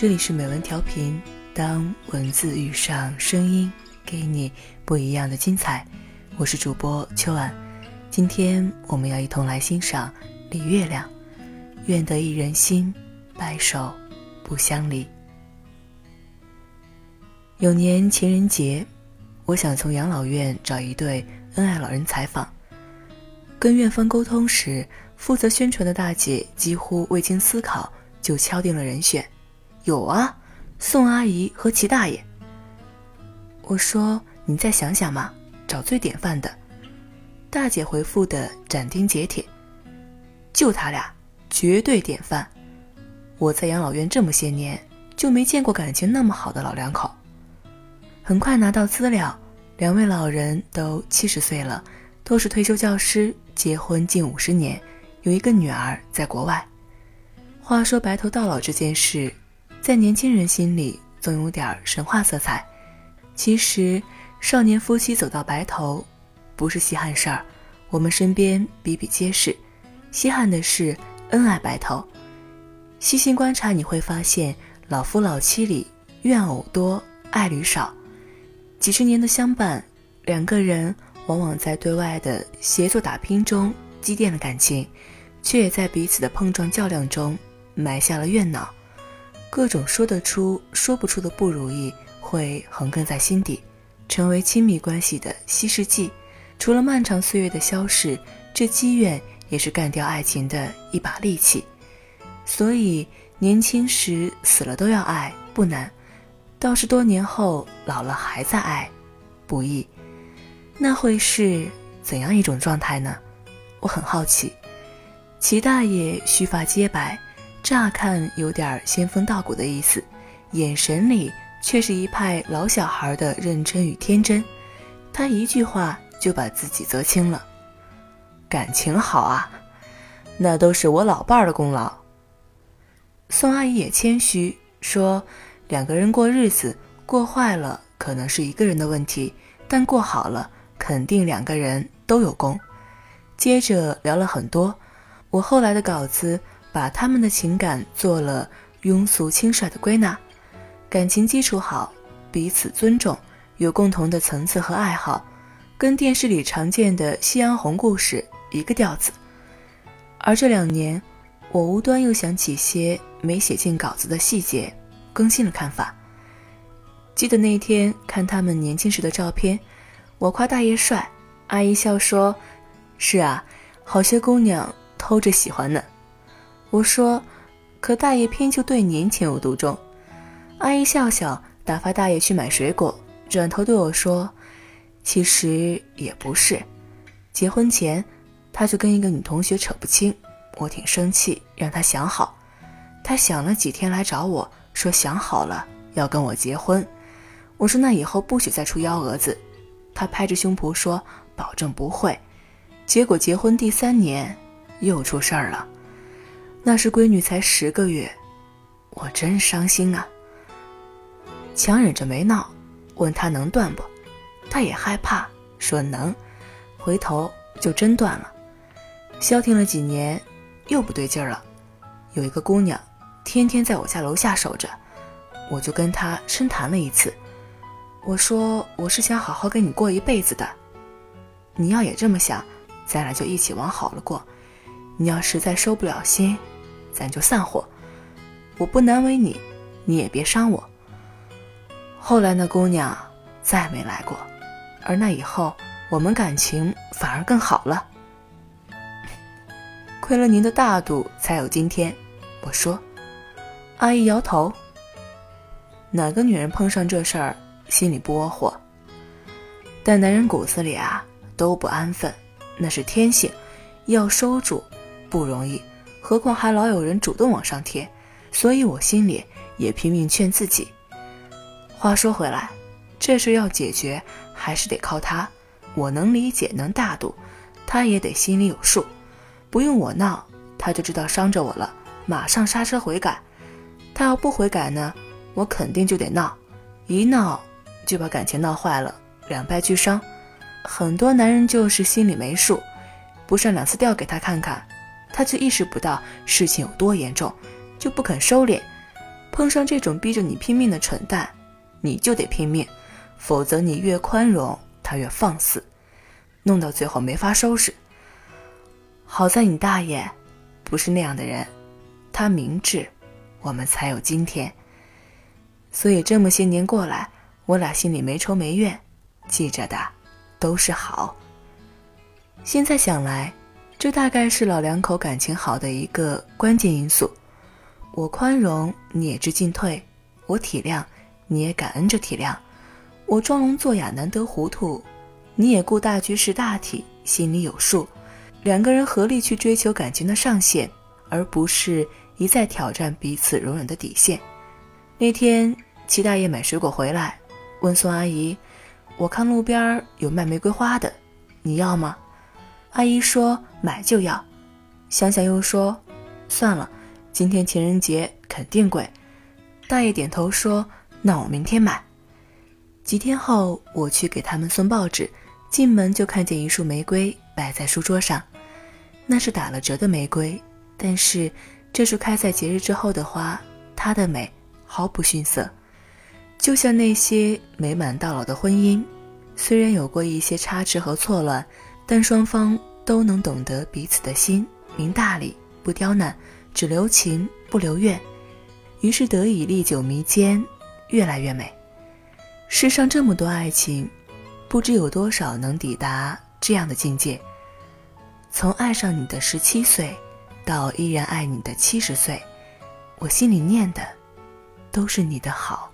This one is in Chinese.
这里是美文调频，当文字遇上声音，给你不一样的精彩。我是主播秋晚，今天我们要一同来欣赏李月亮。愿得一人心，白首不相离。有年情人节，我想从养老院找一对恩爱老人采访。跟院方沟通时，负责宣传的大姐几乎未经思考就敲定了人选。有啊，宋阿姨和齐大爷。我说：“你再想想嘛，找最典范的。”大姐回复的斩钉截铁：“就他俩，绝对典范。我在养老院这么些年，就没见过感情那么好的老两口。”很快拿到资料，两位老人都七十岁了，都是退休教师，结婚近五十年，有一个女儿在国外。话说白头到老这件事。在年轻人心里，总有点神话色彩。其实，少年夫妻走到白头，不是稀罕事儿。我们身边比比皆是。稀罕的是恩爱白头。细心观察，你会发现，老夫老妻里怨偶多，爱侣少。几十年的相伴，两个人往往在对外的协作打拼中积淀了感情，却也在彼此的碰撞较量中埋下了怨恼。各种说得出、说不出的不如意会横亘在心底，成为亲密关系的稀释剂。除了漫长岁月的消逝，这积怨也是干掉爱情的一把利器。所以，年轻时死了都要爱不难，倒是多年后老了还在爱，不易。那会是怎样一种状态呢？我很好奇。齐大爷须发皆白。乍看有点仙风道骨的意思，眼神里却是一派老小孩的认真与天真。他一句话就把自己责清了：“感情好啊，那都是我老伴儿的功劳。”宋阿姨也谦虚说：“两个人过日子，过坏了可能是一个人的问题，但过好了，肯定两个人都有功。”接着聊了很多，我后来的稿子。把他们的情感做了庸俗轻率的归纳，感情基础好，彼此尊重，有共同的层次和爱好，跟电视里常见的夕阳红故事一个调子。而这两年，我无端又想起些没写进稿子的细节，更新了看法。记得那天看他们年轻时的照片，我夸大爷帅，阿姨笑说：“是啊，好些姑娘偷着喜欢呢。”我说：“可大爷偏就对您情有独钟。”阿姨笑笑，打发大爷去买水果，转头对我说：“其实也不是，结婚前他就跟一个女同学扯不清，我挺生气，让他想好。他想了几天来找我说想好了要跟我结婚。我说那以后不许再出幺蛾子。他拍着胸脯说保证不会。结果结婚第三年又出事儿了。”那时闺女才十个月，我真伤心啊。强忍着没闹，问她能断不？她也害怕，说能。回头就真断了。消停了几年，又不对劲儿了。有一个姑娘，天天在我家楼下守着，我就跟她深谈了一次。我说我是想好好跟你过一辈子的，你要也这么想，咱俩就一起往好了过。你要实在收不了心。咱就散伙，我不难为你，你也别伤我。后来那姑娘再没来过，而那以后我们感情反而更好了。亏了您的大度，才有今天。我说，阿姨摇头。哪个女人碰上这事儿心里不窝火？但男人骨子里啊都不安分，那是天性，要收住不容易。何况还老有人主动往上贴，所以我心里也拼命劝自己。话说回来，这事要解决还是得靠他。我能理解，能大度，他也得心里有数。不用我闹，他就知道伤着我了，马上刹车悔改。他要不悔改呢，我肯定就得闹，一闹就把感情闹坏了，两败俱伤。很多男人就是心里没数，不上两次吊给他看看。他却意识不到事情有多严重，就不肯收敛，碰上这种逼着你拼命的蠢蛋，你就得拼命，否则你越宽容，他越放肆，弄到最后没法收拾。好在你大爷不是那样的人，他明智，我们才有今天。所以这么些年过来，我俩心里没仇没怨，记着的都是好。现在想来，这大概是老两口感情好的一个关键因素。我宽容，你也知进退；我体谅，你也感恩着体谅；我装聋作哑，难得糊涂，你也顾大局识大体，心里有数。两个人合力去追求感情的上限，而不是一再挑战彼此容忍的底线。那天，齐大爷买水果回来，问宋阿姨：“我看路边有卖玫瑰花的，你要吗？”阿姨说：“买就要。”想想又说：“算了，今天情人节肯定贵。”大爷点头说：“那我明天买。”几天后，我去给他们送报纸，进门就看见一束玫瑰摆在书桌上，那是打了折的玫瑰，但是这束开在节日之后的花，它的美毫不逊色，就像那些美满到老的婚姻，虽然有过一些差池和错乱。但双方都能懂得彼此的心，明大理，不刁难，只留情不留怨，于是得以历久弥坚，越来越美。世上这么多爱情，不知有多少能抵达这样的境界。从爱上你的十七岁，到依然爱你的七十岁，我心里念的，都是你的好。